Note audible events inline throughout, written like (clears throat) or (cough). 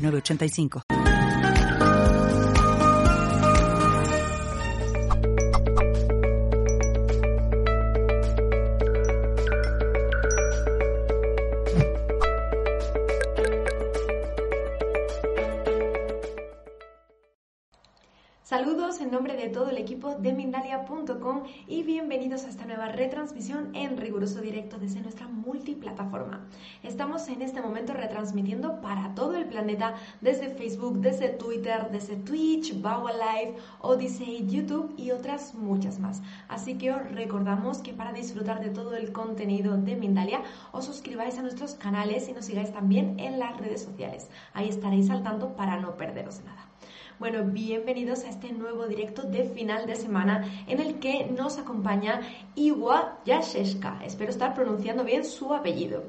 985. De todo el equipo de Mindalia.com y bienvenidos a esta nueva retransmisión en riguroso directo desde nuestra multiplataforma. Estamos en este momento retransmitiendo para todo el planeta desde Facebook, desde Twitter, desde Twitch, Bauer Live, Odyssey, YouTube y otras muchas más. Así que os recordamos que para disfrutar de todo el contenido de Mindalia os suscribáis a nuestros canales y nos sigáis también en las redes sociales. Ahí estaréis al tanto para no perderos nada. Bueno, bienvenidos a este nuevo directo de final de semana en el que nos acompaña Iwa Yasheshka. Espero estar pronunciando bien su apellido.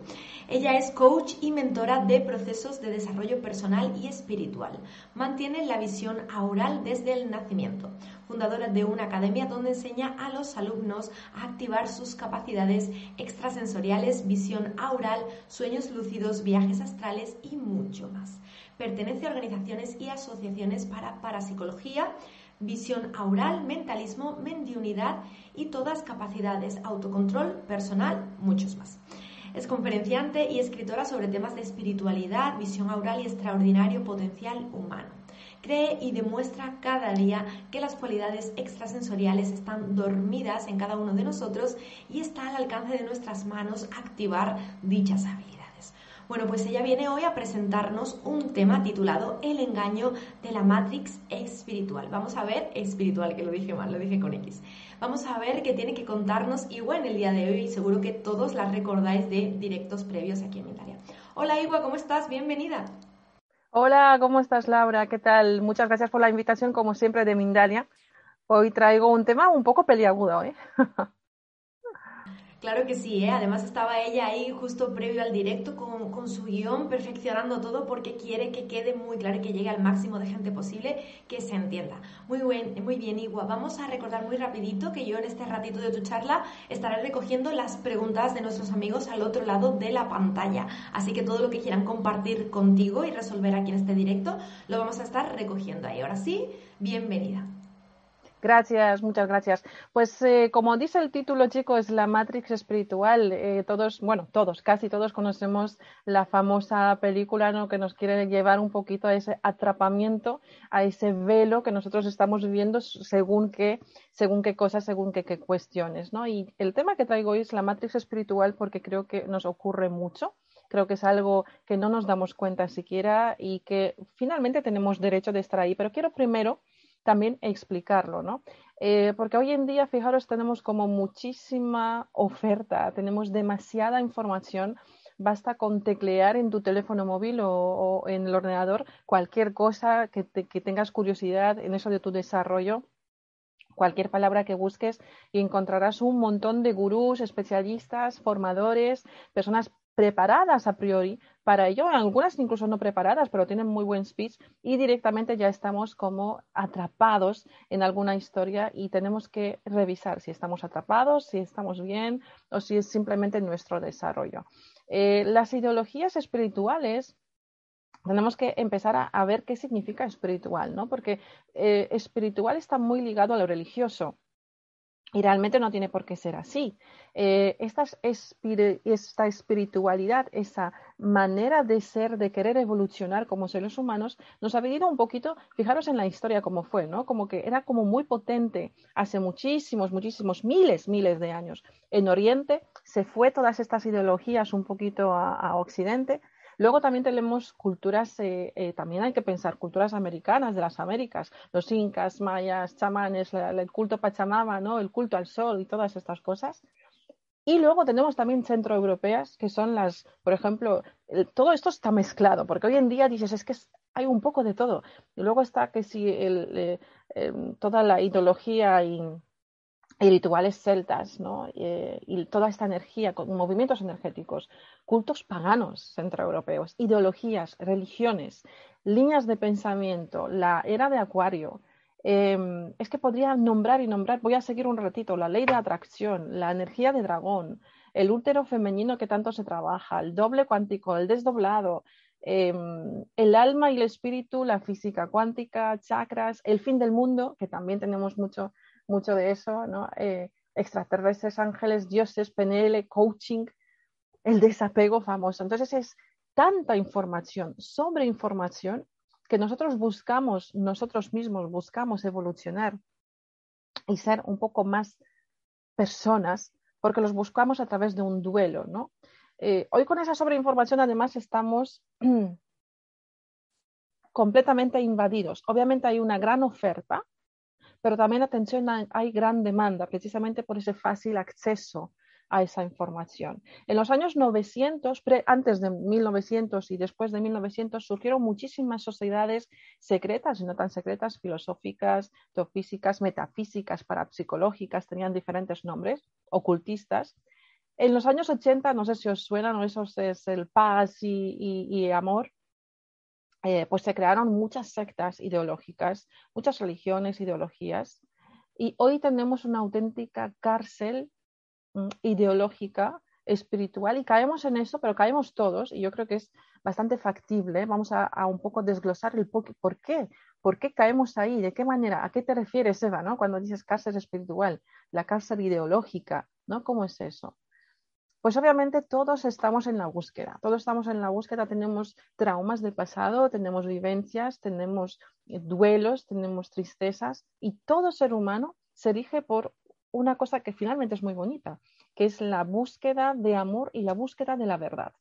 Ella es coach y mentora de procesos de desarrollo personal y espiritual. Mantiene la visión aural desde el nacimiento. Fundadora de una academia donde enseña a los alumnos a activar sus capacidades extrasensoriales, visión aural, sueños lúcidos, viajes astrales y mucho más pertenece a organizaciones y asociaciones para parapsicología, visión aural, mentalismo, mendiunidad y todas capacidades, autocontrol personal, muchos más. Es conferenciante y escritora sobre temas de espiritualidad, visión aural y extraordinario potencial humano. Cree y demuestra cada día que las cualidades extrasensoriales están dormidas en cada uno de nosotros y está al alcance de nuestras manos activar dichas habilidades. Bueno, pues ella viene hoy a presentarnos un tema titulado El engaño de la Matrix espiritual. Vamos a ver, espiritual, que lo dije mal, lo dije con X. Vamos a ver qué tiene que contarnos Igua en el día de hoy seguro que todos la recordáis de directos previos aquí en Italia. Hola Igua, ¿cómo estás? Bienvenida. Hola, ¿cómo estás Laura? ¿Qué tal? Muchas gracias por la invitación, como siempre, de Mindalia. Hoy traigo un tema un poco peliagudo, ¿eh? (laughs) Claro que sí, ¿eh? además estaba ella ahí justo previo al directo con, con, su guion, perfeccionando todo porque quiere que quede muy claro y que llegue al máximo de gente posible, que se entienda. Muy, buen, muy bien, Igua. Vamos a recordar muy rapidito que yo en este ratito de tu charla estaré recogiendo las preguntas de nuestros amigos al otro lado de la pantalla. Así que todo lo que quieran compartir contigo y resolver aquí en este directo, lo vamos a estar recogiendo ahí. Ahora sí, bienvenida. Gracias, muchas gracias. Pues eh, como dice el título, chicos, es la Matrix espiritual. Eh, todos, bueno, todos, casi todos conocemos la famosa película ¿no? que nos quiere llevar un poquito a ese atrapamiento, a ese velo que nosotros estamos viviendo según qué, según qué cosas, según qué, qué cuestiones. ¿no? Y el tema que traigo hoy es la Matrix espiritual porque creo que nos ocurre mucho creo que es algo que no nos damos cuenta siquiera y que finalmente tenemos derecho de estar ahí. Pero quiero primero también explicarlo, ¿no? Eh, porque hoy en día, fijaros, tenemos como muchísima oferta, tenemos demasiada información. Basta con teclear en tu teléfono móvil o, en el ordenador cualquier cosa que, que tengas curiosidad en eso de tu desarrollo cualquier palabra que busques y encontrarás un montón de gurús, especialistas, formadores, personas preparadas a priori para ello, algunas incluso no preparadas, pero tienen muy buen speech y directamente ya estamos como atrapados en alguna historia y tenemos que revisar si estamos atrapados, si estamos bien o si es simplemente nuestro desarrollo. Eh, las ideologías espirituales tenemos que empezar a, ver qué significa espiritual, ¿no? Porque eh, espiritual está muy ligado a lo religioso. Y realmente no tiene por qué ser así. Eh, esta, esta, espiritualidad, esa manera de ser, de querer evolucionar como seres humanos, nos ha venido un poquito, fijaros en la historia como fue, ¿no? Como que era como muy potente hace muchísimos, muchísimos, miles, miles de años. En Oriente se fue todas estas ideologías un poquito a Occidente Luego también tenemos culturas, eh, eh, también hay que pensar, culturas americanas de las Américas, los incas, mayas, chamanes, el culto Pachamama, ¿no? el culto al sol y todas estas cosas. Y luego tenemos también centroeuropeas, que son las, por ejemplo, todo esto está mezclado, porque hoy en día dices, es que hay un poco de todo. Y luego está que si el, em, toda la ideología y, rituales celtas, ¿no? y toda esta energía, con movimientos energéticos, cultos paganos centroeuropeos, ideologías, religiones, líneas de pensamiento, la era de Acuario, Em, es que podría nombrar y nombrar, voy a seguir un ratito, la ley de atracción, la energía de dragón, el útero femenino que tanto se trabaja, el doble cuántico, el desdoblado, em, el alma y el espíritu, la física cuántica, chakras, el fin del mundo, que también tenemos mucho, mucho de eso, ¿no? Eh, extraterrestres, ángeles, dioses, PNL, coaching, el desapego famoso. Entonces es tanta información sobre información que nosotros buscamos, nosotros mismos buscamos evolucionar y ser un poco más personas, porque los buscamos a través de un duelo. Eh, hoy con esa sobreinformación además estamos (clears throat) completamente invadidos. Obviamente hay una gran oferta, pero también atención, hay gran demanda, precisamente por ese fácil acceso a esa información. En los años 900, antes de 1900 y después de 1900, surgieron muchísimas sociedades secretas y no tan secretas, filosóficas, teofísicas, metafísicas, parapsicológicas, tenían diferentes nombres, ocultistas. En los años 80, no sé si os suenan, o eso es el paz y, amor, eh, pues se crearon muchas sectas ideológicas, muchas religiones, ideologías, y hoy tenemos una auténtica cárcel Mm, ideológica, espiritual, y caemos en eso, pero caemos todos, y yo creo que es bastante factible. Vamos a, un poco desglosar el por qué, por qué caemos ahí, de qué manera, a qué te refieres, Eva, ¿no? cuando dices cárcel espiritual, la cárcel ideológica, ¿no? ¿Cómo es eso? Pues obviamente todos estamos en la búsqueda, todos estamos en la búsqueda, tenemos traumas del pasado, tenemos vivencias, tenemos eh, duelos, tenemos tristezas y todo ser humano se rige por una cosa que finalmente es muy bonita, que es la búsqueda de amor y la búsqueda de la verdad.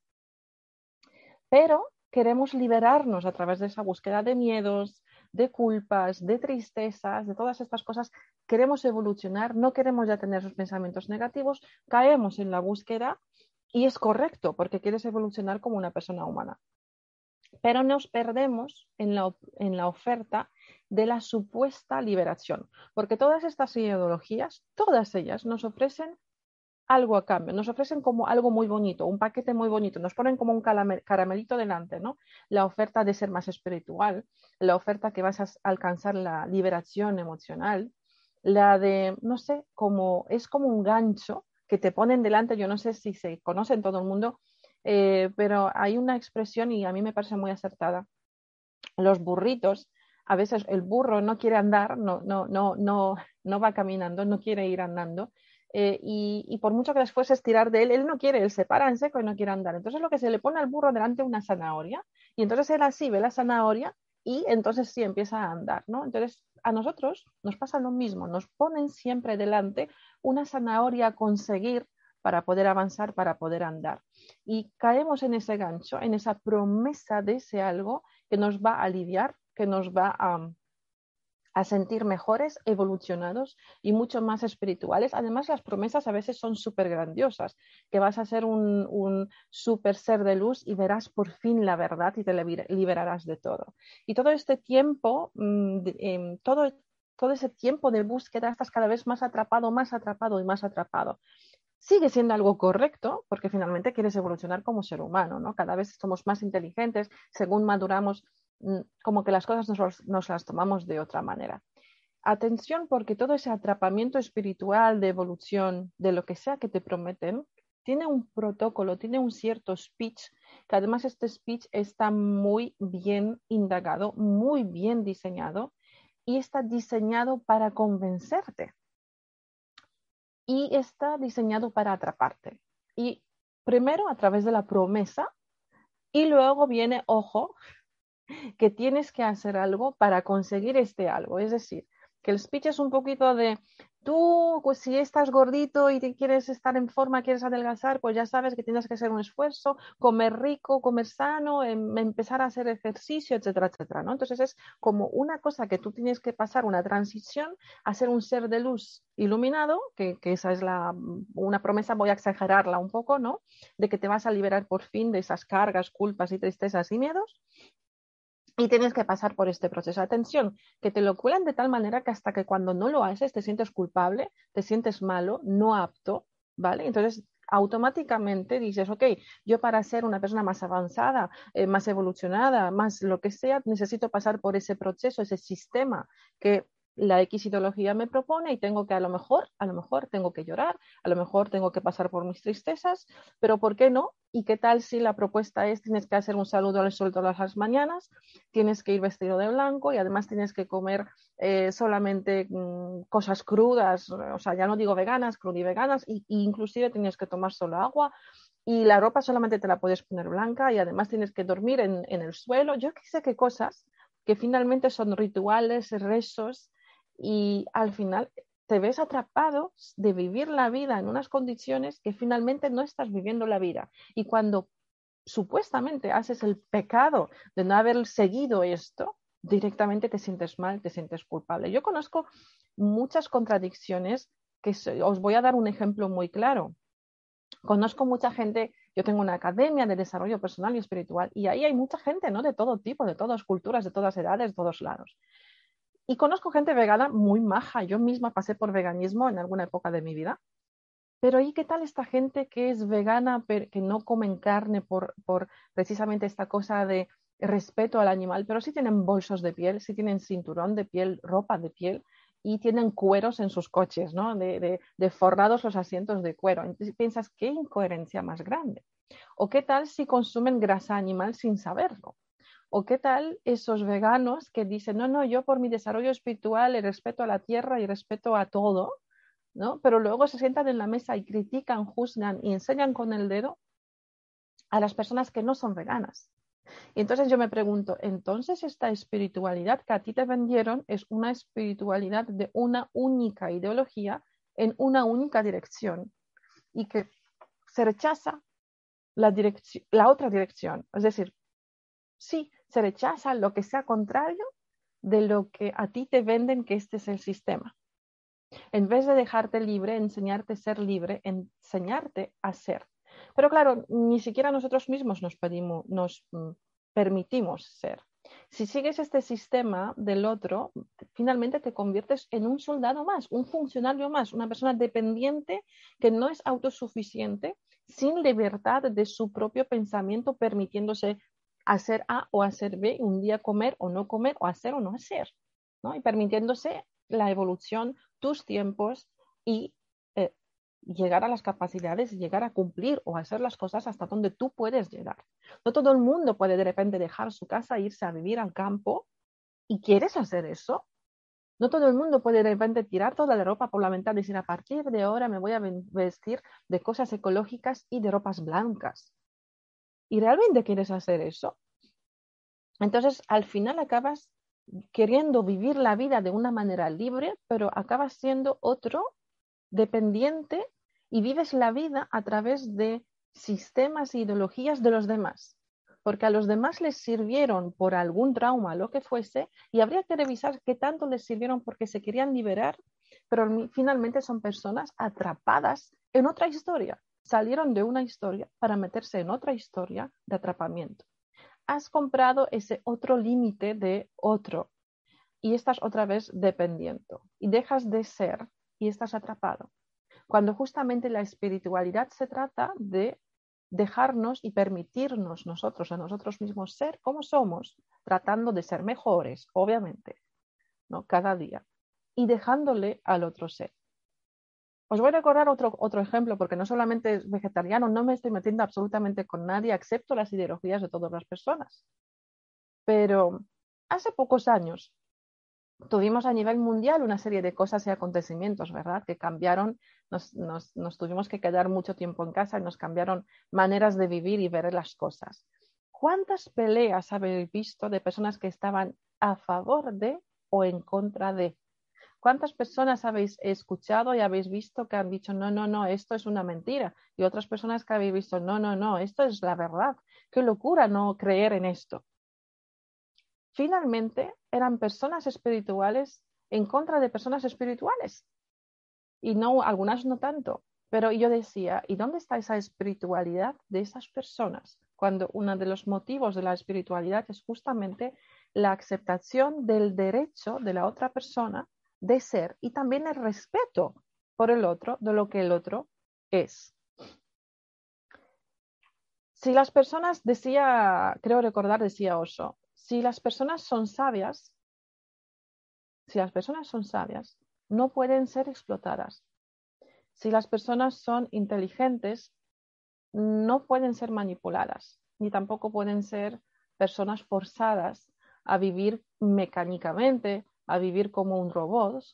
Pero queremos liberarnos a través de esa búsqueda de miedos, de culpas, de tristezas, de todas estas cosas. Queremos evolucionar, no queremos ya tener esos pensamientos negativos, caemos en la búsqueda y es correcto porque quieres evolucionar como una persona humana. Pero nos perdemos en la, en la oferta de la supuesta liberación, porque todas estas ideologías, todas ellas nos ofrecen algo a cambio, nos ofrecen como algo muy bonito, un paquete muy bonito, nos ponen como un caramelito delante, ¿no? La oferta de ser más espiritual, la oferta que vas a alcanzar la liberación emocional, la de, no sé, como es como un gancho que te ponen delante, yo no sé si se conoce en todo el mundo, eh, pero hay una expresión y a mí me parece muy acertada. Los burritos a veces el burro no quiere andar, no, no, no, no, no va caminando, no quiere ir andando. Eh, y, por mucho que después estirar de él, él no quiere, él se para en seco y no quiere andar. Entonces lo que se le pone al burro delante una zanahoria y entonces él así ve la zanahoria y entonces sí empieza a andar, ¿no? Entonces a nosotros nos pasa lo mismo, nos ponen siempre delante una zanahoria a conseguir para poder avanzar, para poder andar. Y caemos en ese gancho, en esa promesa de ese algo que nos va a aliviar, que nos va a, sentir mejores, evolucionados y mucho más espirituales. Además, las promesas a veces son súper grandiosas, que vas a ser un, un súper ser de luz y verás por fin la verdad y te liberarás de todo. Y todo este tiempo, mm, em, todo, todo ese tiempo de búsqueda, estás cada vez más atrapado, más atrapado y más atrapado sigue siendo algo correcto porque finalmente quieres evolucionar como ser humano, ¿no? Cada vez somos más inteligentes, según maduramos como que las cosas nos, las tomamos de otra manera. Atención porque todo ese atrapamiento espiritual de evolución, de lo que sea que te prometen, tiene un protocolo, tiene un cierto speech, que además este speech está muy bien indagado, muy bien diseñado y está diseñado para convencerte. Y está diseñado para atraparte. Y primero a través de la promesa y luego viene, ojo, que tienes que hacer algo para conseguir este algo. Es decir, que el speech es un poquito de tú, pues si estás gordito y quieres estar en forma, quieres adelgazar, pues ya sabes que tienes que hacer un esfuerzo, comer rico, comer sano, em, empezar a hacer ejercicio, etcétera, etcétera, ¿no? Entonces es como una cosa que tú tienes que pasar, una transición a ser un ser de luz iluminado, que, que esa es la, una promesa, voy a exagerarla un poco, ¿no? De que te vas a liberar por fin de esas cargas, culpas y tristezas y miedos y tienes que pasar por este proceso. Atención, que te lo cuelan de tal manera que hasta que cuando no lo haces te sientes culpable, te sientes malo, no apto, ¿vale? Entonces automáticamente dices, ok, yo para ser una persona más avanzada, eh, más evolucionada, más lo que sea, necesito pasar por ese proceso, ese sistema que la X ideología me propone y tengo que a lo mejor, a lo mejor tengo que llorar, a lo mejor tengo que pasar por mis tristezas, pero ¿por qué no? ¿Y qué tal si la propuesta es tienes que hacer un saludo al sol todas las mañanas, tienes que ir vestido de blanco y además tienes que comer eh, solamente mm, cosas crudas, o sea, ya no digo veganas, veganas, y, inclusive tienes que tomar solo agua y la ropa solamente te la puedes poner blanca y además tienes que dormir en, en el suelo. Yo qué sé qué cosas que finalmente son rituales, rezos, y al final te ves atrapado de vivir la vida en unas condiciones que finalmente no estás viviendo la vida. Y cuando supuestamente haces el pecado de no haber seguido esto, directamente te sientes mal, te sientes culpable. Yo conozco muchas contradicciones que os voy a dar un ejemplo muy claro. Conozco mucha gente, yo tengo una academia de desarrollo personal y espiritual y ahí hay mucha gente, ¿no? De todo tipo, de todas culturas, de todas edades, de todos lados. Y conozco gente vegana muy maja. Yo misma pasé por veganismo en alguna época de mi vida. Pero ¿y qué tal esta gente que es vegana, pero que no comen carne por, precisamente esta cosa de respeto al animal, pero sí tienen bolsos de piel, sí tienen cinturón de piel, ropa de piel y tienen cueros en sus coches, ¿no? De, de, forrados los asientos de cuero. Entonces piensas, qué incoherencia más grande. ¿O qué tal si consumen grasa animal sin saberlo? ¿O qué tal esos veganos que dicen, no, no, yo por mi desarrollo espiritual le respeto a la tierra y respeto a todo, ¿no? Pero luego se sientan en la mesa y critican, juzgan y enseñan con el dedo a las personas que no son veganas. Y entonces yo me pregunto, entonces esta espiritualidad que a ti te vendieron es una espiritualidad de una única ideología en una única dirección y que se rechaza la, la otra dirección. Es decir, sí, se rechaza lo que sea contrario de lo que a ti te venden que este es el sistema. En vez de dejarte libre, enseñarte a ser libre, enseñarte a ser. Pero claro, ni siquiera nosotros mismos nos, nos mm, permitimos ser. Si sigues este sistema del otro, finalmente te conviertes en un soldado más, un funcionario más, una persona dependiente que no es autosuficiente, sin libertad de su propio pensamiento, permitiéndose hacer A o hacer B, un día comer o no comer, o hacer o no hacer, ¿no? Y permitiéndose la evolución, tus tiempos y eh, llegar a las capacidades, llegar a cumplir o hacer las cosas hasta donde tú puedes llegar. No todo el mundo puede de repente dejar su casa e irse a vivir al campo. ¿Y quieres hacer eso? No todo el mundo puede de repente tirar toda la ropa por la ventana y decir a partir de ahora me voy a vestir de cosas ecológicas y de ropas blancas. ¿Y realmente quieres hacer eso? Entonces, al final acabas queriendo vivir la vida de una manera libre, pero acabas siendo otro dependiente y vives la vida a través de sistemas e ideologías de los demás. Porque a los demás les sirvieron por algún trauma, lo que fuese, y habría que revisar qué tanto les sirvieron porque se querían liberar, pero finalmente son personas atrapadas en otra historia salieron de una historia para meterse en otra historia de atrapamiento. Has comprado ese otro límite de otro y estás otra vez dependiendo y dejas de ser y estás atrapado. Cuando justamente la espiritualidad se trata de dejarnos y permitirnos nosotros a nosotros mismos ser como somos, tratando de ser mejores, obviamente, ¿no? cada día, y dejándole al otro ser. Os voy a recordar otro, otro ejemplo, porque no solamente es vegetariano, no me estoy metiendo absolutamente con nadie, excepto las ideologías de todas las personas. Pero hace pocos años tuvimos a nivel mundial una serie de cosas y acontecimientos, ¿verdad? Que cambiaron, nos, nos, nos tuvimos que quedar mucho tiempo en casa y nos cambiaron maneras de vivir y ver las cosas. ¿Cuántas peleas habéis visto de personas que estaban a favor de o en contra de? ¿Cuántas personas habéis escuchado y habéis visto que han dicho, no, no, no, esto es una mentira? Y otras personas que habéis visto, no, no, no, esto es la verdad. Qué locura no creer en esto. Finalmente, eran personas espirituales en contra de personas espirituales. Y no, algunas no tanto. Pero yo decía, ¿y dónde está esa espiritualidad de esas personas? Cuando uno de los motivos de la espiritualidad es justamente la aceptación del derecho de la otra persona de ser y también el respeto por el otro de lo que el otro es. Si las personas, decía, creo recordar, decía Oso, si las personas son sabias, si las personas son sabias, no pueden ser explotadas. Si las personas son inteligentes, no pueden ser manipuladas, ni tampoco pueden ser personas forzadas a vivir mecánicamente, a vivir como un robot,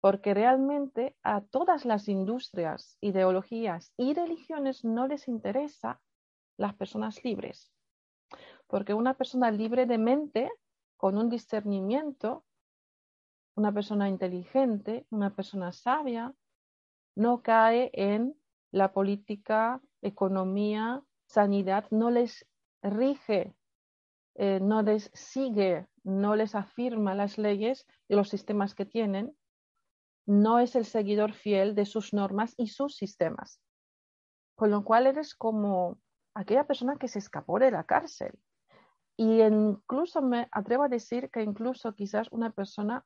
porque realmente a todas las industrias, ideologías y religiones no les interesa las personas libres. Porque una persona libre de mente, con un discernimiento, una persona inteligente, una persona sabia, no cae en la política, economía, sanidad, no les rige, eh, no les sigue, no les afirma las leyes y los sistemas que tienen, no es el seguidor fiel de sus normas y sus sistemas. Con lo cual eres como aquella persona que se escapó de la cárcel. Y incluso me atrevo a decir que incluso quizás una persona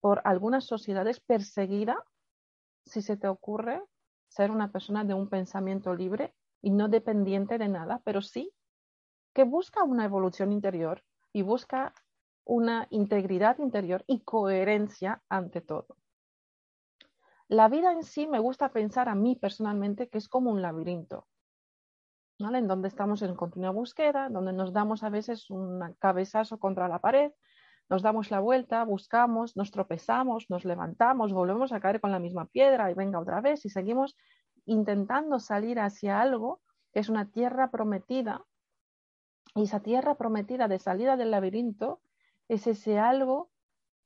por algunas sociedades perseguida, si se te ocurre ser una persona de un pensamiento libre y no dependiente de nada, pero sí que busca una evolución interior y busca una integridad interior y coherencia ante todo. La vida en sí me gusta pensar a mí personalmente que es como un laberinto en donde estamos en continua búsqueda, donde nos damos a veces un cabezazo contra la pared, nos damos la vuelta, buscamos, nos tropezamos, nos levantamos, volvemos a caer con la misma piedra y venga otra vez y seguimos intentando salir hacia algo que es una tierra prometida. Y esa tierra prometida de salida del laberinto es ese algo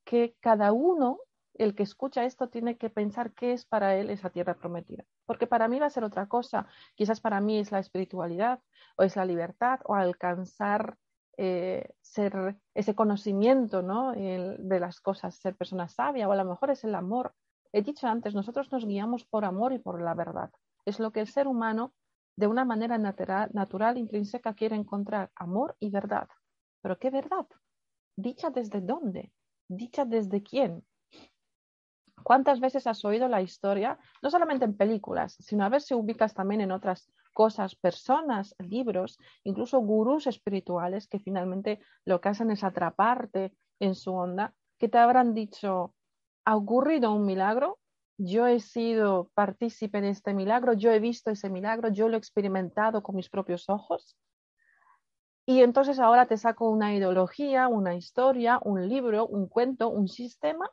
que cada uno el que escucha esto tiene que pensar qué es para él esa tierra prometida. Porque para mí va a ser otra cosa. Quizás para mí es la espiritualidad o es la libertad o alcanzar eh, ser ese conocimiento ¿no? de las cosas, ser persona sabia o a lo mejor es el amor. He dicho antes, nosotros nos guiamos por amor y por la verdad. Es lo que el ser humano de una manera natural, natural intrínseca quiere encontrar, amor y verdad. Pero ¿qué verdad? ¿Dicha desde dónde? ¿Dicha desde quién? ¿Cuántas veces has oído la historia, no solamente en películas, sino a ver si ubicas también en otras cosas, personas, libros, incluso gurús espirituales que finalmente lo que hacen es atraparte en su onda, que te habrán dicho, ha ocurrido un milagro, yo he sido partícipe de este milagro, yo he visto ese milagro, yo lo he experimentado con mis propios ojos. Y entonces ahora te saco una ideología, una historia, un libro, un cuento, un sistema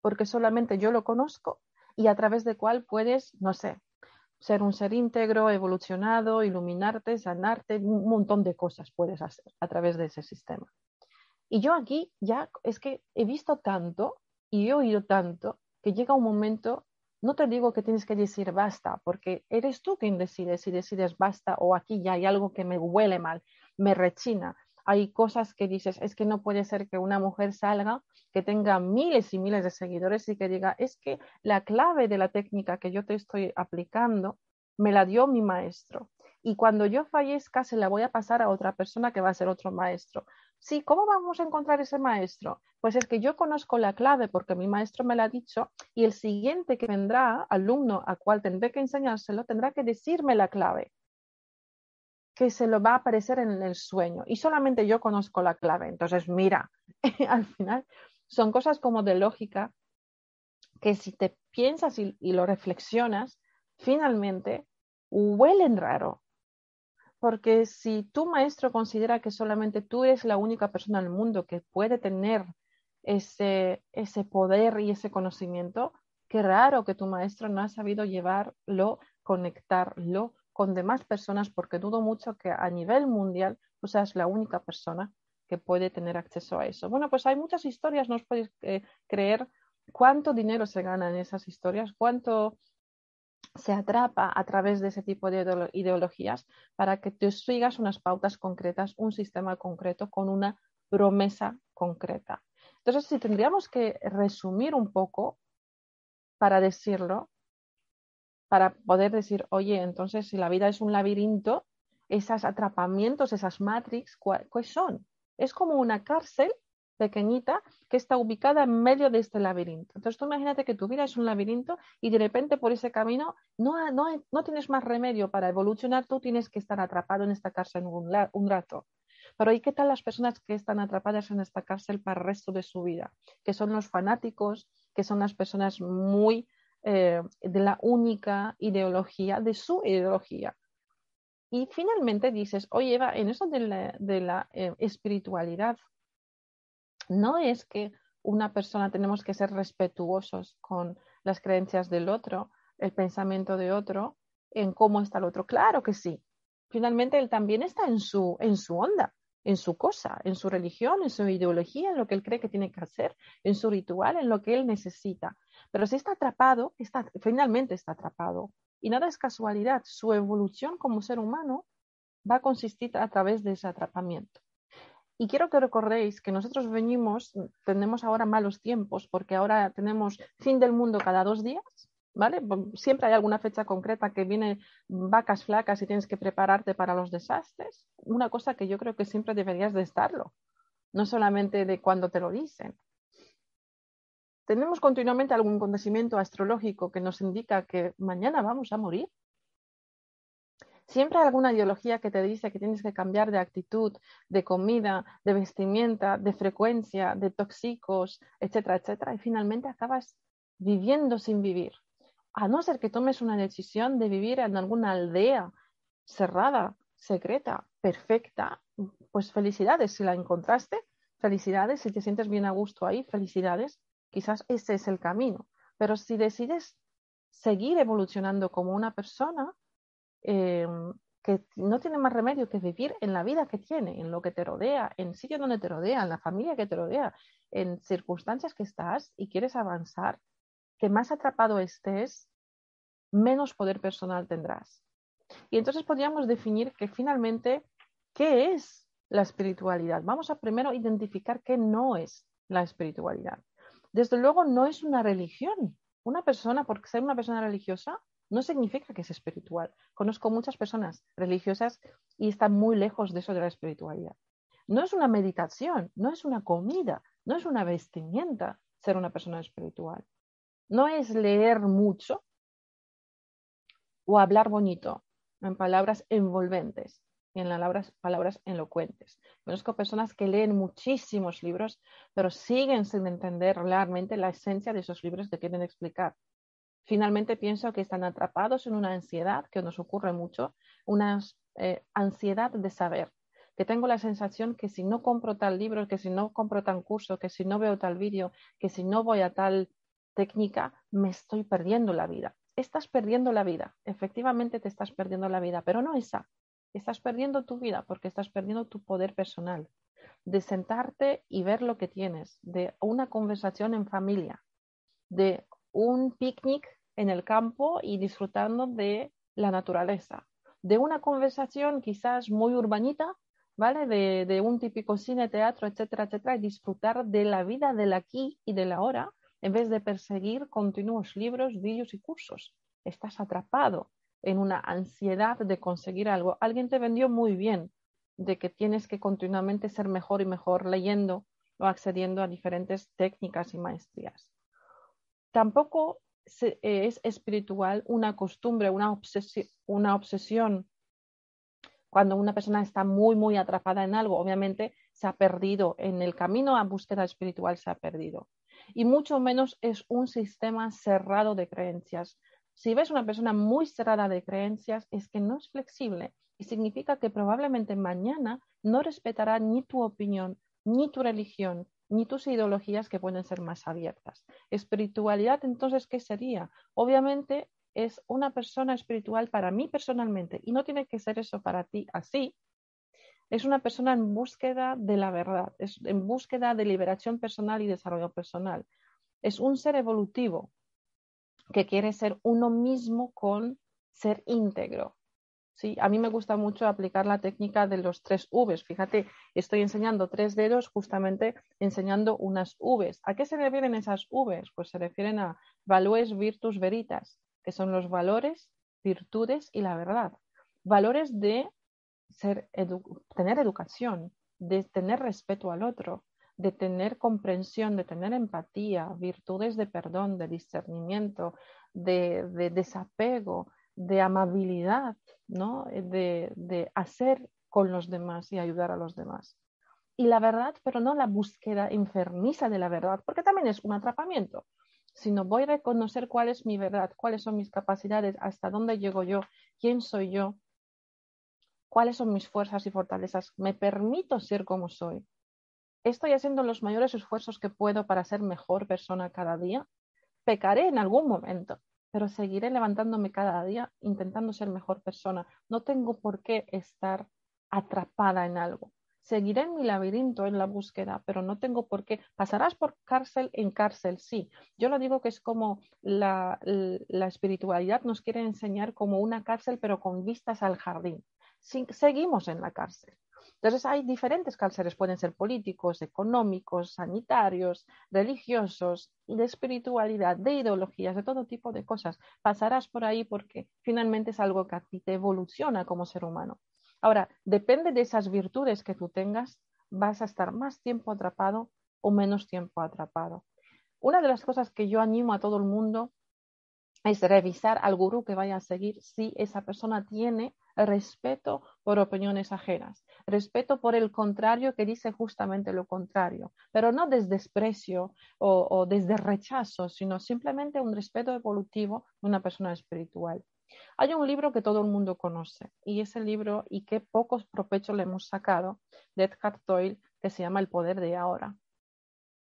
porque solamente yo lo conozco y a través de cual puedes, no sé, ser un ser íntegro, evolucionado, iluminarte, sanarte, un montón de cosas puedes hacer a través de ese sistema. Y yo aquí ya es que he visto tanto y he oído tanto que llega un momento, no te digo que tienes que decir basta, porque eres tú quien decide si decides basta o aquí ya hay algo que me huele mal, me rechina, hay cosas que dices, es que no puede ser que una mujer salga, que tenga miles y miles de seguidores y que diga, es que la clave de la técnica que yo te estoy aplicando me la dio mi maestro. Y cuando yo fallezca, se la voy a pasar a otra persona que va a ser otro maestro. Sí, ¿cómo vamos a encontrar ese maestro? Pues es que yo conozco la clave porque mi maestro me la ha dicho y el siguiente que vendrá, alumno al cual tendré que enseñárselo, tendrá que decirme la clave que se lo va a aparecer en el sueño y solamente yo conozco la clave. Entonces, mira, (laughs) al final son cosas como de lógica que si te piensas y, lo reflexionas, finalmente huelen raro. Porque si tu maestro considera que solamente tú eres la única persona en el mundo que puede tener ese, ese poder y ese conocimiento, qué raro que tu maestro no ha sabido llevarlo, conectarlo con demás personas porque dudo mucho que a nivel mundial tú seas la única persona que puede tener acceso a eso. Bueno, pues hay muchas historias, no os podéis eh, creer cuánto dinero se gana en esas historias, cuánto se atrapa a través de ese tipo de ideologías para que tú sigas unas pautas concretas, un sistema concreto con una promesa concreta. Entonces, si tendríamos que resumir un poco para decirlo, para poder decir, oye, entonces si la vida es un laberinto, esos atrapamientos, esas matrix, ¿cuáles son? Es como una cárcel pequeñita que está ubicada en medio de este laberinto. Entonces tú imagínate que tu vida es un laberinto y de repente por ese camino no, no, no tienes más remedio para evolucionar, tú tienes que estar atrapado en esta cárcel un, un rato. Pero ¿y qué tal las personas que están atrapadas en esta cárcel para el resto de su vida? Que son los fanáticos, que son las personas muy eh, de la única ideología, de su ideología. Y finalmente dices, oye Eva, en eso de la, eh, espiritualidad, no es que una persona tenemos que ser respetuosos con las creencias del otro, el pensamiento de otro, en cómo está el otro. Claro que sí. Finalmente él también está en su, en su onda, en su cosa, en su religión, en su ideología, en lo que él cree que tiene que hacer, en su ritual, en lo que él necesita. Pero si está atrapado, está, finalmente está atrapado. Y nada es casualidad. Su evolución como ser humano va a consistir a través de ese atrapamiento. Y quiero que recordéis que nosotros venimos, tenemos ahora malos tiempos porque ahora tenemos fin del mundo cada dos días, ¿vale? Siempre hay alguna fecha concreta que viene vacas flacas y tienes que prepararte para los desastres. Una cosa que yo creo que siempre deberías de estarlo, no solamente de cuando te lo dicen. Tenemos continuamente algún acontecimiento astrológico que nos indica que mañana vamos a morir. Siempre hay alguna ideología que te dice que tienes que cambiar de actitud, de comida, de vestimenta, de frecuencia, de tóxicos, etcétera, etcétera, y finalmente acabas viviendo sin vivir. A no ser que tomes una decisión de vivir en alguna aldea cerrada, secreta, perfecta, pues felicidades si la encontraste, felicidades si te sientes bien a gusto ahí, felicidades, quizás ese es el camino. Pero si decides seguir evolucionando como una persona, eh, que no tiene más remedio que vivir en la vida que tiene, en lo que te rodea, en el sitio donde te rodea, en la familia que te rodea, en circunstancias que estás y quieres avanzar, que más atrapado estés, menos poder personal tendrás. Y entonces podríamos definir que finalmente, ¿qué es la espiritualidad? Vamos a primero identificar qué no es la espiritualidad. Desde luego no es una religión. Una persona, por ser una persona religiosa, no significa que es espiritual. Conozco muchas personas religiosas y están muy lejos de eso de la espiritualidad. No es una meditación, no es una comida, no es una vestimenta ser una persona espiritual. No es leer mucho o hablar bonito en palabras envolventes en palabras, palabras elocuentes. Conozco personas que leen muchísimos libros, pero siguen sin entender realmente la esencia de esos libros que quieren explicar. Finalmente pienso que están atrapados en una ansiedad que nos ocurre mucho, una eh, ansiedad de saber, que tengo la sensación que si no compro tal libro, que si no compro tal curso, que si no veo tal vídeo, que si no voy a tal técnica, me estoy perdiendo la vida. Estás perdiendo la vida, efectivamente te estás perdiendo la vida, pero no esa. Estás perdiendo tu vida porque estás perdiendo tu poder personal, de sentarte y ver lo que tienes, de una conversación en familia, de un picnic en el campo y disfrutando de la naturaleza, de una conversación quizás muy urbanita, ¿vale? De, de, un típico cine, teatro, etcétera, etcétera, y disfrutar de la vida del aquí y del ahora, en vez de perseguir continuos libros, vídeos y cursos. Estás atrapado en una ansiedad de conseguir algo. Alguien te vendió muy bien de que tienes que continuamente ser mejor y mejor leyendo o accediendo a diferentes técnicas y maestrías tampoco eh, es espiritual una costumbre, una, una obsesión. Cuando una persona está muy, muy atrapada en algo, obviamente se ha perdido en el camino a búsqueda espiritual, se ha perdido. Y mucho menos es un sistema cerrado de creencias. Si ves una persona muy cerrada de creencias, es que no es flexible y significa que probablemente mañana no respetará ni tu opinión, ni tu religión, ni tus ideologías que pueden ser más abiertas. Espiritualidad, entonces, ¿qué sería? Obviamente es una persona espiritual para mí personalmente y no tiene que ser eso para ti así. Es una persona en búsqueda de la verdad, es en búsqueda de liberación personal y desarrollo personal. Es un ser evolutivo que quiere ser uno mismo con ser íntegro, ¿sí? A mí me gusta mucho aplicar la técnica de los tres Vs. Fíjate, estoy enseñando tres dedos justamente enseñando unas Vs. ¿A qué se refieren esas Vs? Pues se refieren a valores virtus veritas, que son los valores, virtudes y la verdad. Valores de ser tener educación, de tener respeto al otro, de tener comprensión, de tener empatía, virtudes de perdón, de discernimiento, de, desapego, de amabilidad, ¿no? De, de hacer con los demás y ayudar a los demás. Y la verdad, pero no la búsqueda enfermiza de la verdad, porque también es un atrapamiento, sino voy a reconocer cuál es mi verdad, cuáles son mis capacidades, hasta dónde llego yo, quién soy yo, cuáles son mis fuerzas y fortalezas, me permito ser como soy. Estoy haciendo los mayores esfuerzos que puedo para ser mejor persona cada día. Pecaré en algún momento, pero seguiré levantándome cada día intentando ser mejor persona. No tengo por qué estar atrapada en algo. Seguiré en mi laberinto en la búsqueda, pero no tengo por qué. Pasarás por cárcel en cárcel, sí. Yo lo digo que es como la, la espiritualidad nos quiere enseñar como una cárcel, pero con vistas al jardín. seguimos en la cárcel. Entonces hay diferentes cárceles, pueden ser políticos, económicos, sanitarios, religiosos, de espiritualidad, de ideologías, de todo tipo de cosas. Pasarás por ahí porque finalmente es algo que a ti te evoluciona como ser humano. Ahora, depende de esas virtudes que tú tengas, vas a estar más tiempo atrapado o menos tiempo atrapado. Una de las cosas que yo animo a todo el mundo es revisar al gurú que vaya a seguir si esa persona tiene respeto por opiniones ajenas, respeto por el contrario que dice justamente lo contrario, pero no desde desprecio o, desde rechazo, sino simplemente un respeto evolutivo de una persona espiritual. Hay un libro que todo el mundo conoce y ese libro y qué pocos provechos le hemos sacado de Edgar Toyle que se llama El poder de ahora.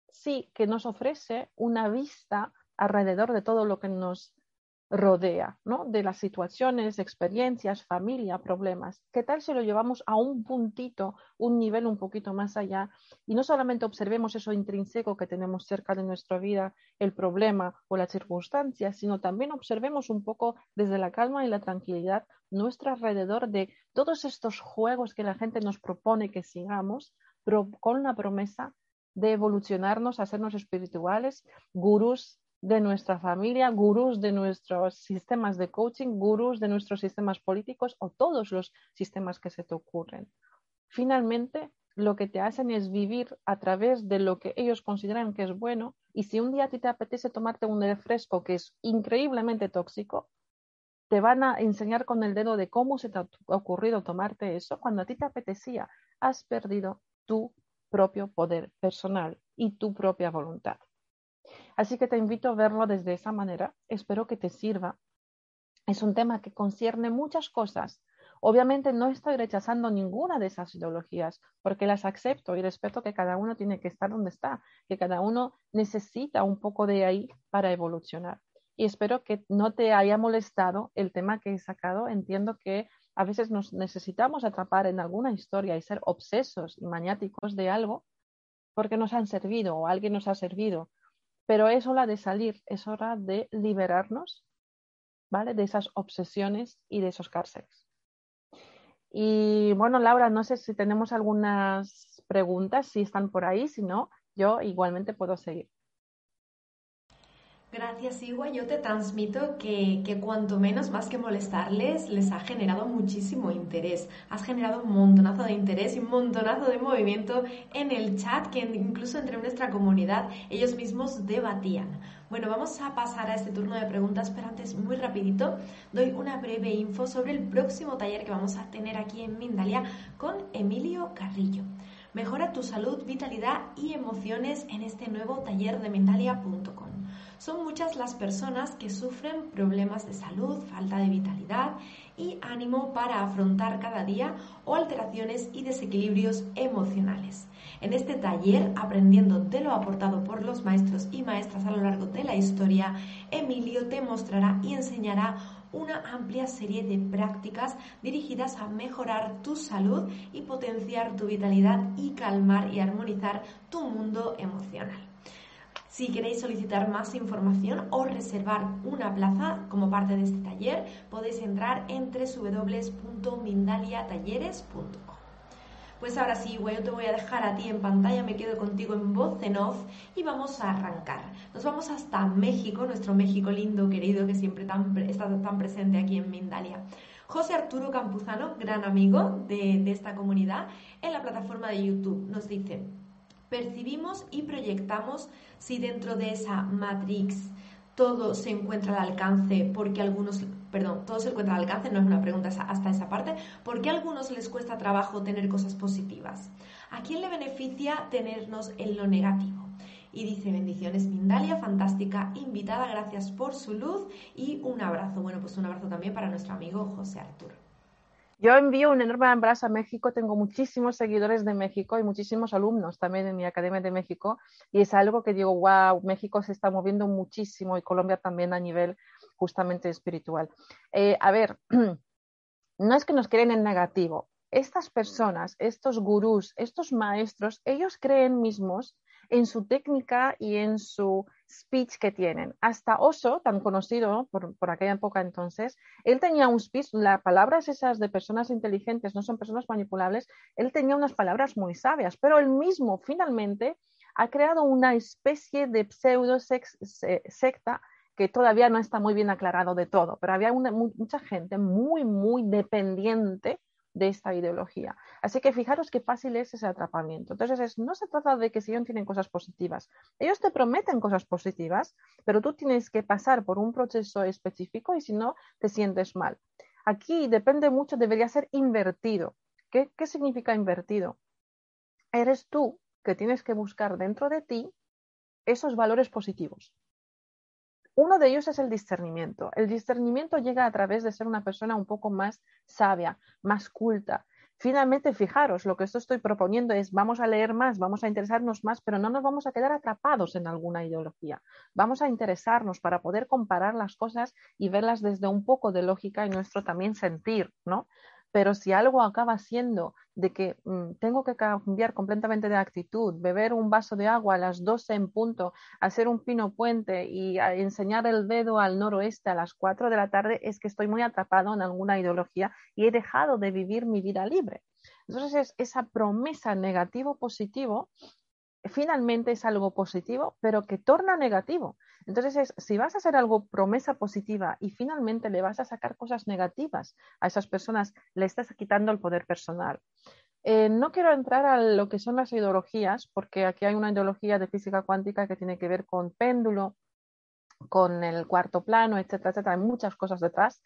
Sí, que nos ofrece una vista alrededor de todo lo que nos rodea, ¿no? De las situaciones, experiencias, familia, problemas. ¿Qué tal si lo llevamos a un puntito, un nivel un poquito más allá y no solamente observemos eso intrínseco que tenemos cerca de nuestra vida, el problema o la circunstancia, sino también observemos un poco desde la calma y la tranquilidad nuestro alrededor de todos estos juegos que la gente nos propone que sigamos, con la promesa de evolucionarnos, hacernos espirituales, gurús de nuestra familia, gurús de nuestros sistemas de coaching, gurús de nuestros sistemas políticos o todos los sistemas que se te ocurren. Finalmente, lo que te hacen es vivir a través de lo que ellos consideran que es bueno y si un día a ti te apetece tomarte un refresco que es increíblemente tóxico, te van a enseñar con el dedo de cómo se te ha ocurrido tomarte eso cuando a ti te apetecía. Has perdido tu propio poder personal y tu propia voluntad. Así que te invito a verlo desde esa manera. Espero que te sirva. Es un tema que concierne muchas cosas. Obviamente no estoy rechazando ninguna de esas ideologías porque las acepto y respeto que cada uno tiene que estar donde está, que cada uno necesita un poco de ahí para evolucionar. Y espero que no te haya molestado el tema que he sacado. Entiendo que a veces nos necesitamos atrapar en alguna historia y ser obsesos y maniáticos de algo porque nos han servido o alguien nos ha servido pero es hora de salir, es hora de liberarnos, ¿vale? De esas obsesiones y de esos cárceles. Y bueno, Laura, no sé si tenemos algunas preguntas, si están por ahí, si no, yo igualmente puedo seguir. Gracias, Igua. Yo te transmito que, que, cuanto menos, más que molestarles, les ha generado muchísimo interés. Has generado un montonazo de interés y un montonazo de movimiento en el chat que incluso entre nuestra comunidad ellos mismos debatían. Bueno, vamos a pasar a este turno de preguntas, pero antes, muy rapidito, doy una breve info sobre el próximo taller que vamos a tener aquí en Mindalia con Emilio Carrillo. Mejora tu salud, vitalidad y emociones en este nuevo taller de Mindalia.com. Son muchas las personas que sufren problemas de salud, falta de vitalidad y ánimo para afrontar cada día o alteraciones y desequilibrios emocionales. En este taller, aprendiendo de lo aportado por los maestros y maestras a lo largo de la historia, Emilio te mostrará y enseñará una amplia serie de prácticas dirigidas a mejorar tu salud y potenciar tu vitalidad y calmar y armonizar tu mundo emocional. Si queréis solicitar más información o reservar una plaza como parte de este taller, podéis entrar en www.mindaliatalleres.com. Pues ahora sí, yo te voy a dejar a ti en pantalla, me quedo contigo en voz en off y vamos a arrancar. Nos vamos hasta México, nuestro México lindo, querido, que siempre está tan presente aquí en Mindalia. José Arturo Campuzano, gran amigo de, de esta comunidad, en la plataforma de YouTube, nos dice, percibimos y proyectamos si dentro de esa matrix todo se encuentra al alcance porque algunos, perdón, todo se encuentra al alcance, no es una pregunta hasta esa parte, porque a algunos les cuesta trabajo tener cosas positivas. ¿A quién le beneficia tenernos en lo negativo? Y dice, bendiciones Mindalia, fantástica invitada, gracias por su luz y un abrazo. Bueno, pues un abrazo también para nuestro amigo José Arturo. Yo envío un enorme abrazo a México, tengo muchísimos seguidores de México y muchísimos alumnos también en mi Academia de México y es algo que digo, wow, México se está moviendo muchísimo y Colombia también a nivel justamente espiritual. Eh, a ver, (clears throat) no es que nos creen en negativo, estas personas, estos gurús, estos maestros, ellos creen mismos en su técnica y en su speech que tienen. Hasta Oso, tan conocido por, aquella época entonces, él tenía un speech, las palabras esas de personas inteligentes no son personas manipulables, él tenía unas palabras muy sabias, pero él mismo finalmente ha creado una especie de pseudo secta que todavía no está muy bien aclarado de todo, pero había mucha gente muy, muy dependiente de esta ideología. Así que fijaros qué fácil es ese atrapamiento. Entonces, no se trata de que si ellos tienen cosas positivas. Ellos te prometen cosas positivas, pero tú tienes que pasar por un proceso específico y si no, te sientes mal. Aquí depende mucho, debería ser invertido. ¿Qué, qué significa invertido? Eres tú que tienes que buscar dentro de ti esos valores positivos. Uno de ellos es el discernimiento. El discernimiento llega a través de ser una persona un poco más sabia, más culta. Finalmente, fijaros, lo que esto estoy proponiendo es vamos a leer más, vamos a interesarnos más, pero no nos vamos a quedar atrapados en alguna ideología. Vamos a interesarnos para poder comparar las cosas y verlas desde un poco de lógica y nuestro también sentir, ¿no? Pero si algo acaba siendo de que mm, tengo que cambiar completamente de actitud, beber un vaso de agua a las 12 en punto, hacer un pino puente y enseñar el dedo al noroeste a las 4 de la tarde, es que estoy muy atrapado en alguna ideología y he dejado de vivir mi vida libre. Entonces, es esa promesa negativo-positivo finalmente es algo positivo, pero que torna negativo. Entonces, si vas a hacer algo promesa positiva y finalmente le vas a sacar cosas negativas a esas personas, le estás quitando el poder personal. Eh, no quiero entrar a lo que son las ideologías, porque aquí hay una ideología de física cuántica que tiene que ver con péndulo, con el cuarto plano, etcétera, etcétera. Hay muchas cosas detrás.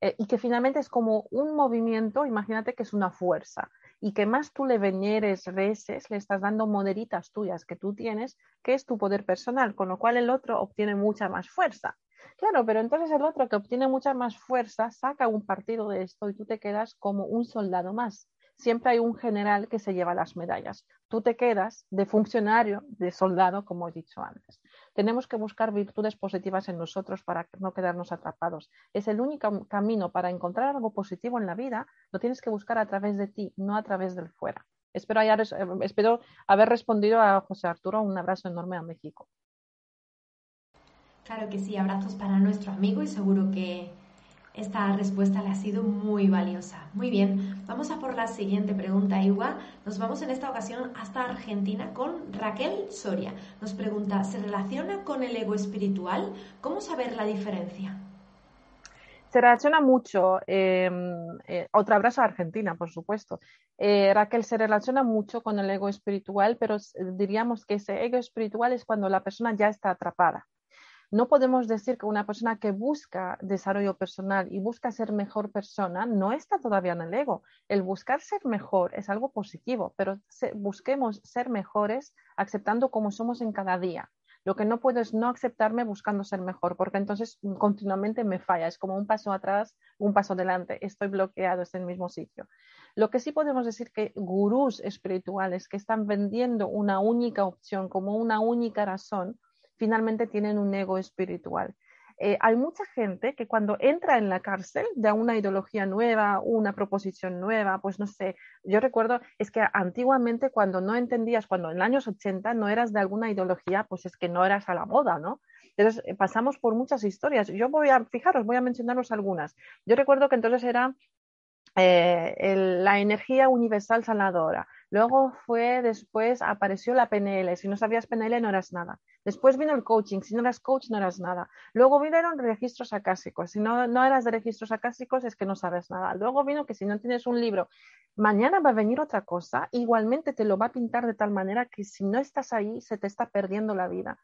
Eh, y que finalmente es como un movimiento, imagínate que es una fuerza y que más tú le venieres, reces, le estás dando moderitas tuyas que tú tienes, que es tu poder personal, con lo cual el otro obtiene mucha más fuerza. Claro, pero entonces el otro que obtiene mucha más fuerza saca un partido de esto y tú te quedas como un soldado más siempre hay un general que se lleva las medallas. Tú te quedas de funcionario, de soldado, como he dicho antes. Tenemos que buscar virtudes positivas en nosotros para no quedarnos atrapados. Es el único camino para encontrar algo positivo en la vida, lo tienes que buscar a través de ti, no a través del fuera. Espero, espero haber respondido a José Arturo. Un abrazo enorme a México. Claro que sí, abrazos para nuestro amigo y seguro que esta respuesta le ha sido muy valiosa. Muy bien, vamos a por la siguiente pregunta, Igua. Nos vamos en esta ocasión hasta Argentina con Raquel Soria. Nos pregunta, ¿se relaciona con el ego espiritual? ¿Cómo saber la diferencia? Se relaciona mucho. Em, eh, otro abrazo a Argentina, por supuesto. Eh, Raquel se relaciona mucho con el ego espiritual, pero diríamos que ese ego espiritual es cuando la persona ya está atrapada. No podemos decir que una persona que busca desarrollo personal y busca ser mejor persona no está todavía en el ego. El buscar ser mejor es algo positivo, pero busquemos ser mejores aceptando como somos en cada día. Lo que no puedo es no aceptarme buscando ser mejor, porque entonces continuamente me falla. Es como un paso atrás, un paso adelante. Estoy bloqueado, en el mismo sitio. Lo que sí podemos decir que gurús espirituales que están vendiendo una única opción como una única razón, finalmente tienen un ego espiritual. Eh, hay mucha gente que cuando entra en la cárcel de una ideología nueva, una proposición nueva, pues no sé, yo recuerdo, es que antiguamente cuando no entendías, cuando en los años 80 no eras de alguna ideología, pues es que no eras a la moda, ¿no? Entonces eh, pasamos por muchas historias. Yo voy a, fijaros, voy a mencionaros algunas. Yo recuerdo que entonces era eh, la energía universal sanadora, Luego fue después, apareció la PNL. Si no sabías PNL no eras nada. Después vino el coaching. Si no eras coach no eras nada. Luego vinieron registros acásicos. Si no, no eras de registros acásicos es que no sabes nada. Luego vino que si no tienes un libro, mañana va a venir otra cosa. Igualmente te lo va a pintar de tal manera que si no estás ahí se te está perdiendo la vida.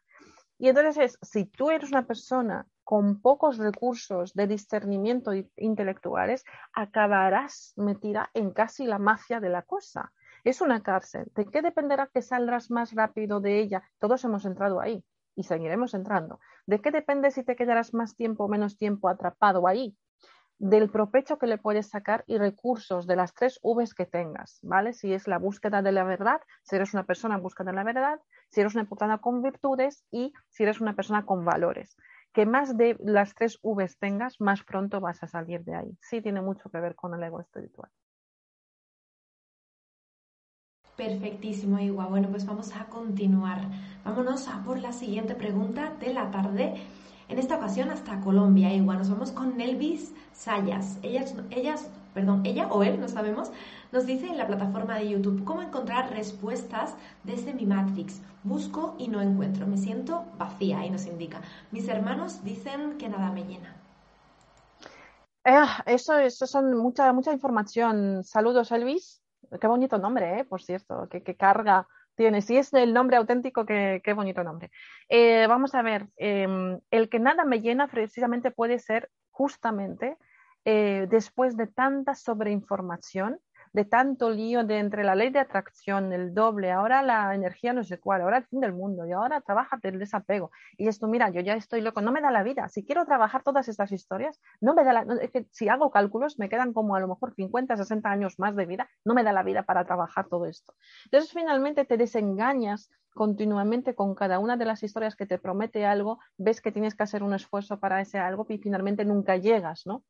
Y entonces es, si tú eres una persona con pocos recursos de discernimiento intelectuales, acabarás metida en casi la mafia de la cosa. Es una cárcel. ¿De qué dependerá que saldrás más rápido de ella? Todos hemos entrado ahí y seguiremos entrando. ¿De qué depende si te quedarás más tiempo o menos tiempo atrapado ahí? Del provecho que le puedes sacar y recursos de las tres Vs que tengas, ¿vale? Si es la búsqueda de la verdad, si eres una persona en busca de la verdad, si eres una persona con virtudes y si eres una persona con valores. Que más de las tres Vs tengas, más pronto vas a salir de ahí. Sí tiene mucho que ver con el ego espiritual. Perfectísimo, Igua. Bueno, pues vamos a continuar. Vámonos a por la siguiente pregunta de la tarde. En esta ocasión hasta Colombia, Igua. Nos vamos con Nelvis Sayas. Ellas, ellas, perdón, ella o él, no sabemos, nos dice en la plataforma de YouTube cómo encontrar respuestas desde mi Matrix. Busco y no encuentro. Me siento vacía y nos indica. Mis hermanos dicen que nada me llena. Eh, eso, eso son mucha, mucha información. Saludos, Elvis. Qué bonito nombre, eh, por cierto. Qué, carga tiene. Si es el nombre auténtico, qué, bonito nombre. Eh, vamos a ver. Em, el que nada me llena precisamente puede ser justamente después de tanta sobreinformación de tanto lío de entre la ley de atracción, el doble, ahora la energía no sé cuál, ahora el fin del mundo y ahora trabaja el desapego. Y esto, mira, yo ya estoy loco, no me da la vida. Si quiero trabajar todas estas historias, no me da la, es que si hago cálculos me quedan como a lo mejor 50, 60 años más de vida, no me da la vida para trabajar todo esto. Entonces finalmente te desengañas continuamente con cada una de las historias que te promete algo, ves que tienes que hacer un esfuerzo para ese algo y finalmente nunca llegas, ¿no?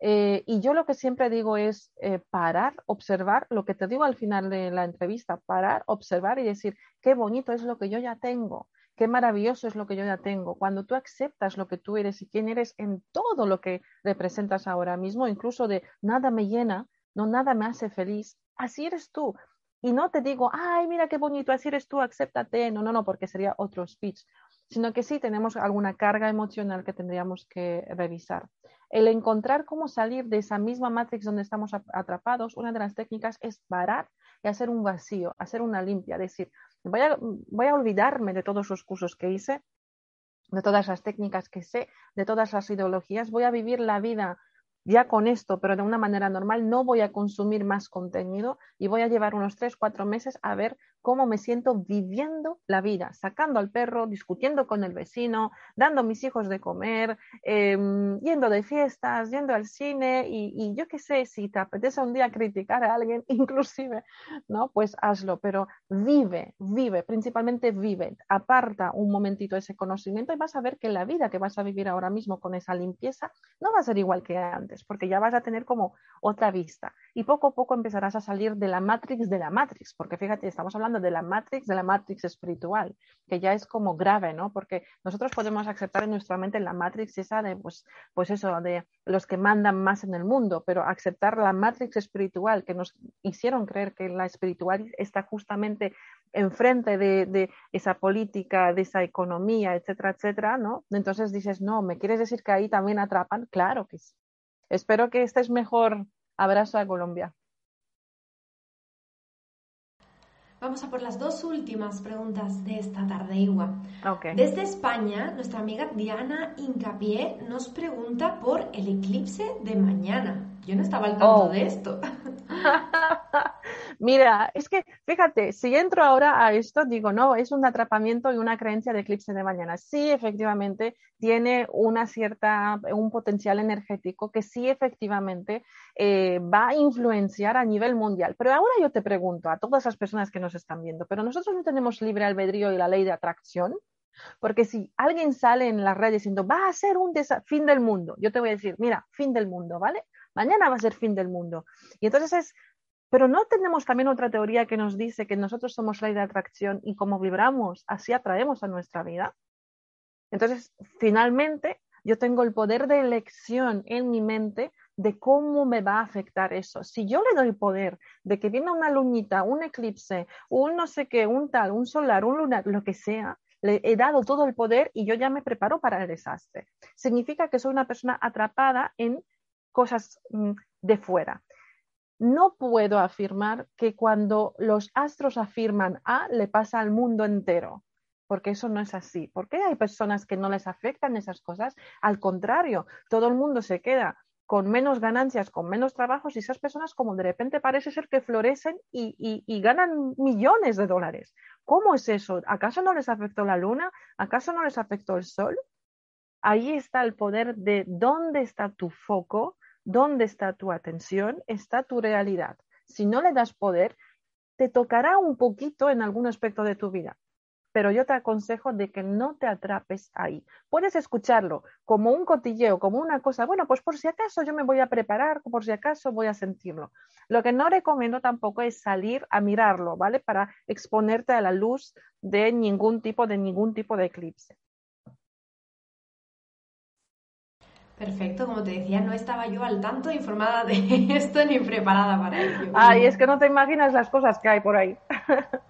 Eh, y yo lo que siempre digo es eh, parar, observar, lo que te digo al final de la entrevista, parar, observar y decir, qué bonito es lo que yo ya tengo, qué maravilloso es lo que yo ya tengo. Cuando tú aceptas lo que tú eres y quién eres en todo lo que representas ahora mismo, incluso de nada me llena, no nada me hace feliz, así eres tú. Y no te digo, ay, mira qué bonito, así eres tú, acéptate. No, no, no, porque sería otro speech. Sino que sí tenemos alguna carga emocional que tendríamos que revisar. El encontrar cómo salir de esa misma matrix donde estamos atrapados, una de las técnicas es parar y hacer un vacío, hacer una limpia, decir, voy a, voy a olvidarme de todos los cursos que hice, de todas las técnicas que sé, de todas las ideologías, voy a vivir la vida ya con esto, pero de una manera normal, no voy a consumir más contenido y voy a llevar unos tres, cuatro meses a ver cómo me siento viviendo la vida, sacando al perro, discutiendo con el vecino, dando a mis hijos de comer, em, yendo de fiestas, yendo al cine y, yo qué sé, si te apetece un día criticar a alguien, (laughs) inclusive, ¿no? Pues hazlo, pero vive, vive, principalmente vive, aparta un momentito ese conocimiento y vas a ver que la vida que vas a vivir ahora mismo con esa limpieza no va a ser igual que antes, porque ya vas a tener como otra vista y poco a poco empezarás a salir de la matrix de la matrix, porque fíjate, estamos hablando de la matrix, de la matrix espiritual, que ya es como grave, ¿no? Porque nosotros podemos aceptar en nuestra mente la matrix esa de, pues, pues eso, de los que mandan más en el mundo, pero aceptar la matrix espiritual que nos hicieron creer que la espiritual está justamente enfrente de, esa política, de esa economía, etcétera, etcétera, ¿no? Entonces dices, no, ¿me quieres decir que ahí también atrapan? Claro que sí. Espero que estés mejor. Abrazo a Colombia. Vamos a por las dos últimas preguntas de esta tarde, Igua. Desde España, nuestra amiga Diana Incapié nos pregunta por el eclipse de mañana. Yo no estaba al tanto oh. de esto. (laughs) Mira, es que fíjate, si entro ahora a esto, digo, no, es un atrapamiento y una creencia de eclipse de mañana. Sí, efectivamente, tiene una cierta, un potencial energético que sí, efectivamente, eh, va a influenciar a nivel mundial. Pero ahora yo te pregunto a todas las personas que nos están viendo, ¿pero nosotros no tenemos libre albedrío y la ley de atracción? Porque si alguien sale en las redes diciendo, va a ser un fin del mundo, yo te voy a decir, mira, fin del mundo, ¿vale? mañana va a ser fin del mundo. Y entonces es, pero no tenemos también otra teoría que nos dice que nosotros somos ley de atracción y como vibramos, así atraemos a nuestra vida. Entonces, finalmente, yo tengo el poder de elección en mi mente de cómo me va a afectar eso. Si yo le doy poder de que viene una lunita, un eclipse, un no sé qué, un tal, un solar, un lunar, lo que sea, le he dado todo el poder y yo ya me preparo para el desastre. Significa que soy una persona atrapada en cosas mm, de fuera. No puedo afirmar que cuando los astros afirman A, le pasa al mundo entero, porque eso no es así. ¿Por qué hay personas que no les afectan esas cosas? Al contrario, todo el mundo se queda con menos ganancias, con menos trabajos y esas personas como de repente parece ser que florecen y, y, ganan millones de dólares. ¿Cómo es eso? ¿Acaso no les afectó la luna? ¿Acaso no les afectó el sol? Ahí está el poder de dónde está tu foco dónde está tu atención, está tu realidad. Si no le das poder, te tocará un poquito en algún aspecto de tu vida, pero yo te aconsejo de que no te atrapes ahí. Puedes escucharlo como un cotilleo, como una cosa, bueno, pues por si acaso yo me voy a preparar, por si acaso voy a sentirlo. Lo que no recomiendo tampoco es salir a mirarlo, ¿vale? Para exponerte a la luz de ningún tipo, de ningún tipo de eclipse. Perfecto, como te decía, no estaba yo al tanto informada de (laughs) esto ni preparada para ello. Ay, es que no te imaginas las cosas que hay por ahí. (laughs)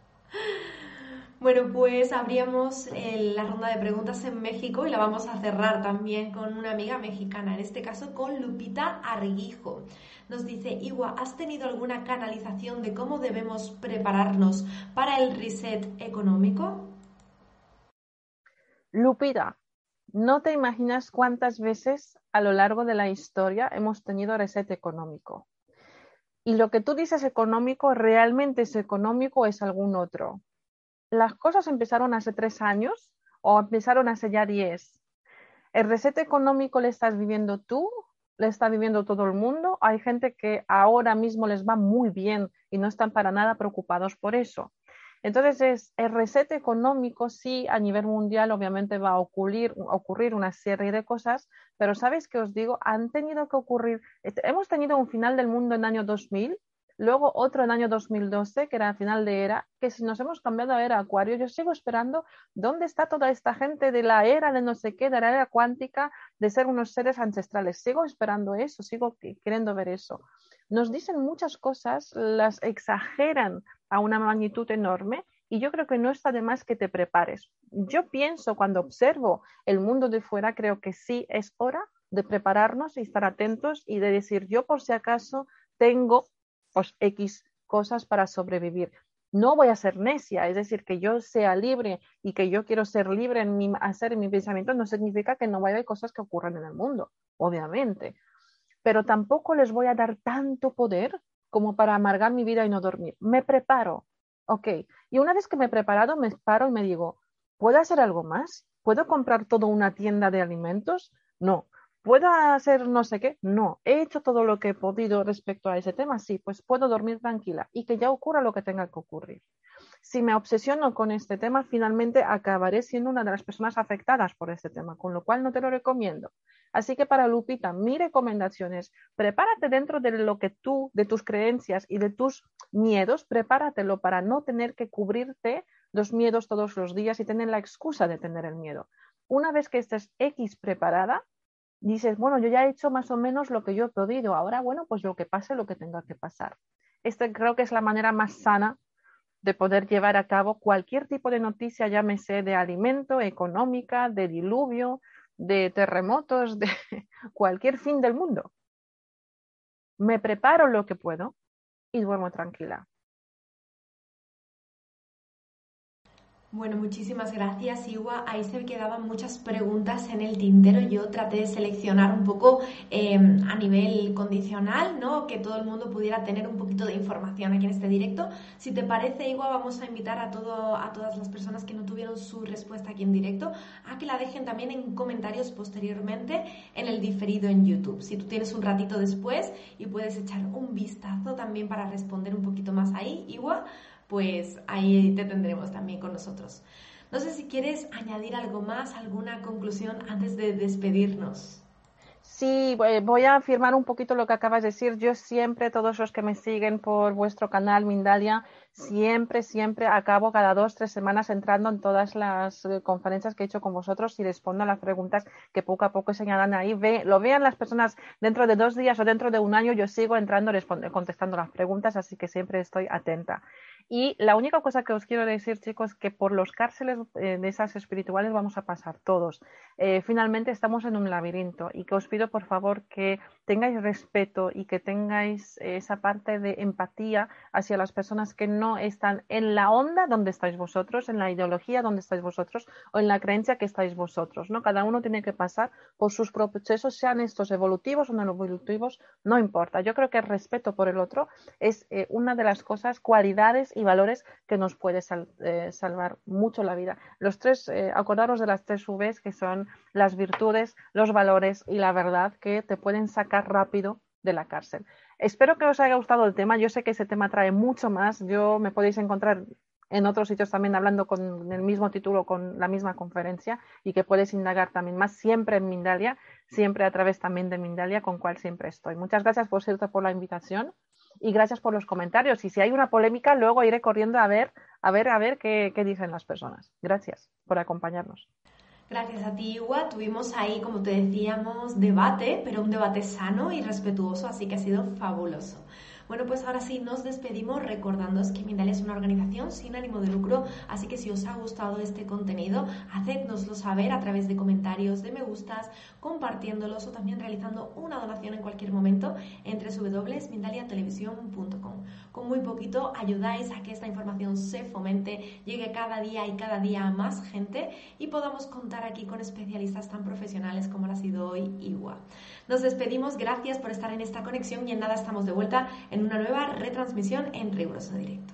Bueno, pues abríamos la ronda de preguntas en México y la vamos a cerrar también con una amiga mexicana, en este caso con Lupita Arguijo. Nos dice, Igua, ¿has tenido alguna canalización de cómo debemos prepararnos para el reset económico? Lupita, no te imaginas cuántas veces a lo largo de la historia hemos tenido reset económico. Y lo que tú dices económico, ¿realmente es económico o es algún otro? Las cosas empezaron hace tres años o empezaron hace ya diez. ¿El reset económico le estás viviendo tú? ¿Le está viviendo todo el mundo? Hay gente que ahora mismo les va muy bien y no están para nada preocupados por eso. Entonces, es, el reset económico sí a nivel mundial obviamente va a ocurrir, ocurrir una serie de cosas, pero ¿sabéis qué os digo? Han tenido que ocurrir, hemos tenido un final del mundo en el año 2000, luego otro en el año 2012, que era el final de era, que si nos hemos cambiado a era acuario, yo sigo esperando dónde está toda esta gente de la era de no sé qué, de la era cuántica, de ser unos seres ancestrales. Sigo esperando eso, sigo queriendo ver eso. Nos dicen muchas cosas, las exageran a una magnitud enorme y yo creo que no está de más que te prepares. Yo pienso cuando observo el mundo de fuera, creo que sí es hora de prepararnos y estar atentos y de decir yo por si acaso tengo pues, X cosas para sobrevivir. No voy a ser necia, es decir, que yo sea libre y que yo quiero ser libre en mi hacer mi pensamiento no significa que no vaya a haber cosas que ocurran en el mundo, obviamente. Pero tampoco les voy a dar tanto poder como para amargar mi vida y no dormir. Me preparo, ok. Y una vez que me he preparado, me paro y me digo, ¿puedo hacer algo más? ¿Puedo comprar toda una tienda de alimentos? No. ¿Puedo hacer no sé qué? No. ¿He hecho todo lo que he podido respecto a ese tema? Sí, pues puedo dormir tranquila y que ya ocurra lo que tenga que ocurrir. Si me obsesiono con este tema, finalmente acabaré siendo una de las personas afectadas por este tema, con lo cual no te lo recomiendo. Así que para Lupita, mi recomendación es, prepárate dentro de lo que tú, de tus creencias y de tus miedos, prepáratelo para no tener que cubrirte los miedos todos los días y tener la excusa de tener el miedo. Una vez que estés X preparada, dices, bueno, yo ya he hecho más o menos lo que yo he podido, ahora, bueno, pues lo que pase, lo que tenga que pasar. Esta creo que es la manera más sana de poder llevar a cabo cualquier tipo de noticia, llámese de alimento, económica, de diluvio, de terremotos, de (laughs) cualquier fin del mundo. Me preparo lo que puedo y duermo tranquila. Bueno, muchísimas gracias, Iwa. Ahí se quedaban muchas preguntas en el tintero. Yo traté de seleccionar un poco em, a nivel condicional, ¿no? Que todo el mundo pudiera tener un poquito de información aquí en este directo. Si te parece, Iwa, vamos a invitar a, todo, a todas las personas que no tuvieron su respuesta aquí en directo a que la dejen también en comentarios posteriormente en el diferido en YouTube. Si tú tienes un ratito después y puedes echar un vistazo también para responder un poquito más ahí, Iwa pues ahí te tendremos también con nosotros. No sé si quieres añadir algo más, alguna conclusión antes de despedirnos. Sí, voy a afirmar un poquito lo que acabas de decir. Yo siempre, todos los que me siguen por vuestro canal Mindalia, siempre, siempre acabo cada dos, tres semanas entrando en todas las eh, conferencias que he hecho con vosotros y respondo a las preguntas que poco a poco señalan ahí. Lo vean las personas dentro de dos días o dentro de un año, yo sigo entrando, contestando las preguntas, así que siempre estoy atenta. Y la única cosa que os quiero decir, chicos, que por los cárceles eh, de esas espirituales vamos a pasar todos. Eh, finalmente estamos en un laberinto y que os pido, por favor, que tengáis respeto y que tengáis esa parte de empatía hacia las personas que no están en la onda donde estáis vosotros, en la ideología donde estáis vosotros o en la creencia que estáis vosotros. ¿no? Cada uno tiene que pasar por sus procesos, sean estos evolutivos o no evolutivos, no importa. Yo creo que el respeto por el otro es eh, una de las cosas, cualidades y valores que nos puede eh, salvar mucho la vida. Los tres, eh, acordaros de las tres Vs que son las virtudes, los valores y la verdad que te pueden sacar rápido de la cárcel. Espero que os haya gustado el tema. Yo sé que ese tema trae mucho más. Yo me podéis encontrar en otros sitios también hablando con el mismo título, con la misma conferencia y que puedes indagar también más siempre en Mindalia, siempre a través también de Mindalia, con cual siempre estoy. Muchas gracias, por cierto, por la invitación y gracias por los comentarios. Y si hay una polémica, luego iré corriendo a ver, a ver, a ver qué, qué dicen las personas. Gracias por acompañarnos. Gracias a ti, Igua. Tuvimos ahí, como te decíamos, debate, pero un debate sano y respetuoso, así que ha sido fabuloso. Bueno, pues ahora sí nos despedimos recordándoos que Mindalia es una organización sin ánimo de lucro, así que si os ha gustado este contenido, hacednoslo saber a través de comentarios, de me gustas, compartiéndolos o también realizando una donación en cualquier momento entre www.mindaliatelevisión.com. Con muy poquito ayudáis a que esta información se fomente, llegue cada día y cada día a más gente y podamos contar aquí con especialistas tan profesionales como lo ha sido hoy Igua. Nos despedimos, gracias por estar en esta conexión y en nada estamos de vuelta en una nueva retransmisión en riguroso directo.